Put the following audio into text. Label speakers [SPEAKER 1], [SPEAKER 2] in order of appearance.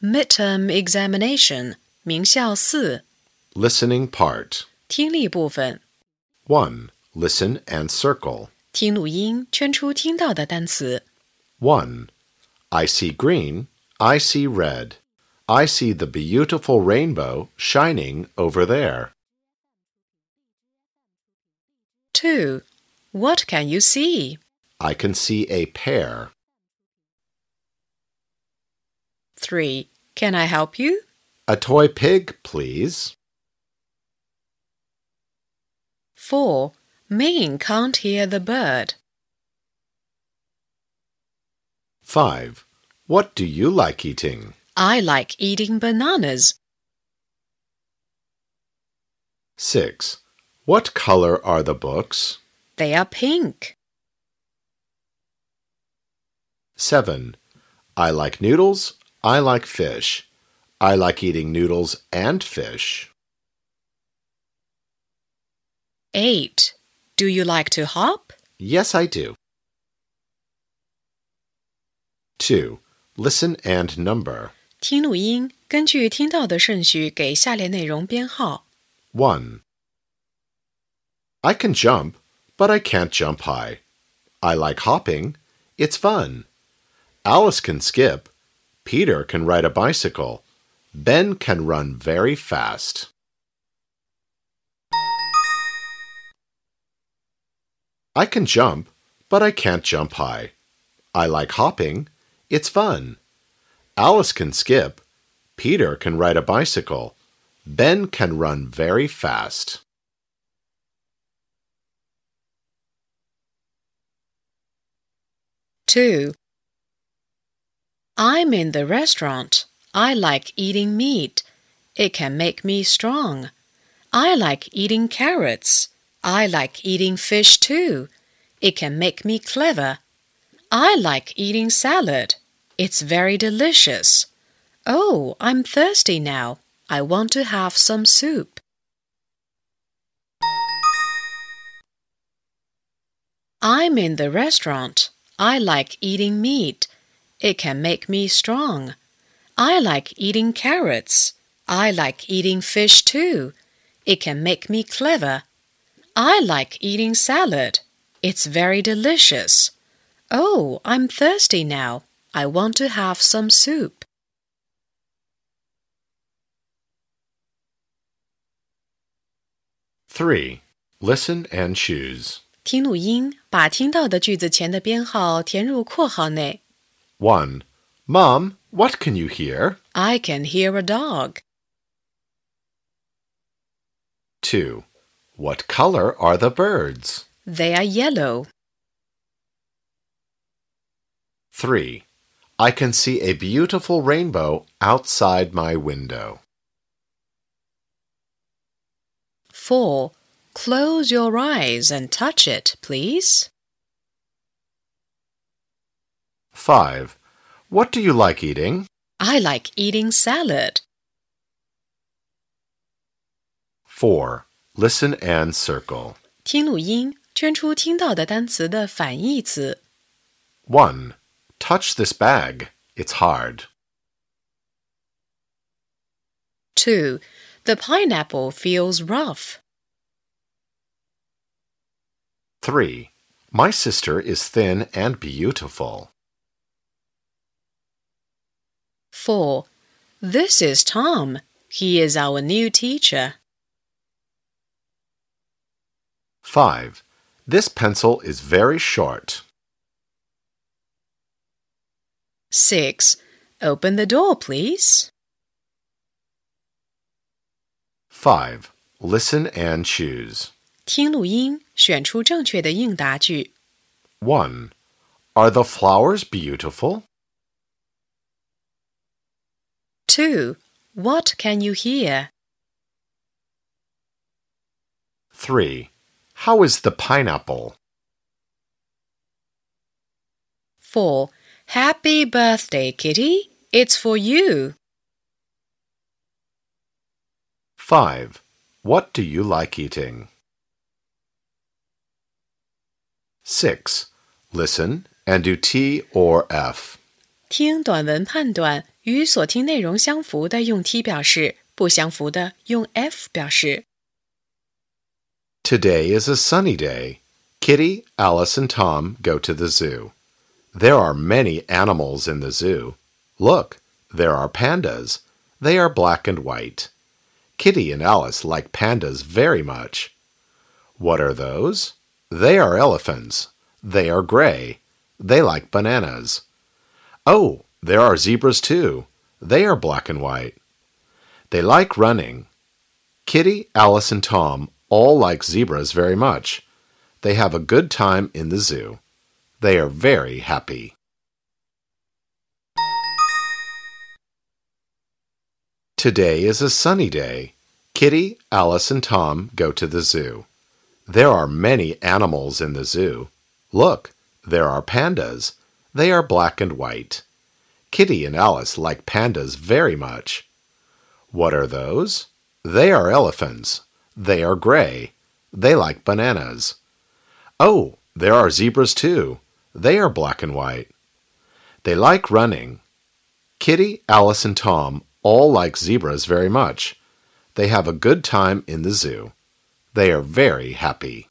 [SPEAKER 1] midterm examination 名校四
[SPEAKER 2] Listening part.
[SPEAKER 1] 听力部分，
[SPEAKER 2] 1. Listen and circle.
[SPEAKER 1] 听录音，圈出听到的单词。
[SPEAKER 2] 1. I see green. I see red. I see the beautiful rainbow shining over there.
[SPEAKER 1] 2. What can you see?
[SPEAKER 2] I can see a pear.
[SPEAKER 1] 3. Can I help you?
[SPEAKER 2] A toy pig, please.
[SPEAKER 1] 4. Ming can't hear the bird.
[SPEAKER 2] 5. What do you like eating?
[SPEAKER 1] I like eating bananas.
[SPEAKER 2] 6. What color are the books?
[SPEAKER 1] They are pink.
[SPEAKER 2] 7. I like noodles. I like fish. I like eating noodles and fish.
[SPEAKER 1] 8. Do you like to hop?
[SPEAKER 2] Yes, I do. 2. Listen and number.
[SPEAKER 1] 听录音，根据听到的顺序给下列内容编号。
[SPEAKER 2] 1. I can jump, but I can't jump high. I like hopping. It's fun. Alice can skip. Peter can ride a bicycle. Ben can run very fast. I can jump, but I can't jump high. I like hopping. It's fun. Alice can skip. Peter can ride a bicycle. Ben can run very fast.
[SPEAKER 1] 2. I'm in the restaurant. I like eating meat. It can make me strong. I like eating carrots. I like eating fish too. It can make me clever. I like eating salad. It's very delicious. Oh, I'm thirsty now. I want to have some soup. I'm in the restaurant. I like eating meat. It can make me strong. I like eating carrots. I like eating fish too. It can make me clever. I like eating salad. It's very delicious. Oh, I'm thirsty now. I want to have some soup.
[SPEAKER 2] 3. Listen and choose.
[SPEAKER 1] 听录音，把听到的句子前的编号填入括号内。
[SPEAKER 2] 1. Mom, what can you hear?
[SPEAKER 1] I can hear a dog.
[SPEAKER 2] 2. What color are the birds?
[SPEAKER 1] They are yellow.
[SPEAKER 2] 3. I can see a beautiful rainbow outside my window.
[SPEAKER 1] 4. Close your eyes and touch it, please.
[SPEAKER 2] 5. What do you like eating?
[SPEAKER 1] I like eating salad.
[SPEAKER 2] 4. Listen and circle.
[SPEAKER 1] 听录音，圈出听到的单词的反义词。
[SPEAKER 2] 1. Touch this bag. It's hard.
[SPEAKER 1] 2. The pineapple feels rough.
[SPEAKER 2] 3. My sister is thin and beautiful.
[SPEAKER 1] 4. This is Tom. He is our new teacher.
[SPEAKER 2] 5. This pencil is very short.
[SPEAKER 1] 6. Open the door, please.
[SPEAKER 2] 5. Listen and choose.
[SPEAKER 1] 听录音，选出正确的应答句。
[SPEAKER 2] 1. Are the flowers beautiful?
[SPEAKER 1] 2. What can you hear?
[SPEAKER 2] 3. How is the pineapple?
[SPEAKER 1] 4. Happy birthday, Kitty. It's for you.
[SPEAKER 2] 5. What do you like eating? 6. Listen and do T or F.
[SPEAKER 1] 听短文判断 与所听内容相符的用 T 表示，不相符的用 F 表示。
[SPEAKER 2] Today is a sunny day. Kitty, Alice, and Tom go to the zoo. There are many animals in the zoo. Look, there are pandas. They are black and white. Kitty and Alice like pandas very much. What are those? They are elephants. They are gray. They like bananas. Oh, there are zebras too. They are black and white. They like running. Kitty, Alice, and Tom all like zebras very much. They have a good time in the zoo. They are very happy. Today is a sunny day. Kitty, Alice, and Tom go to the zoo. There are many animals in the zoo. Look, there are pandas. They are black and white. Kitty and Alice like pandas very much. What are those? They are elephants. They are gray. They like bananas. Oh, there are zebras too. They are black and white. They like running. Kitty, Alice, and Tom all like zebras very much. They have a good time in the zoo. They are very happy.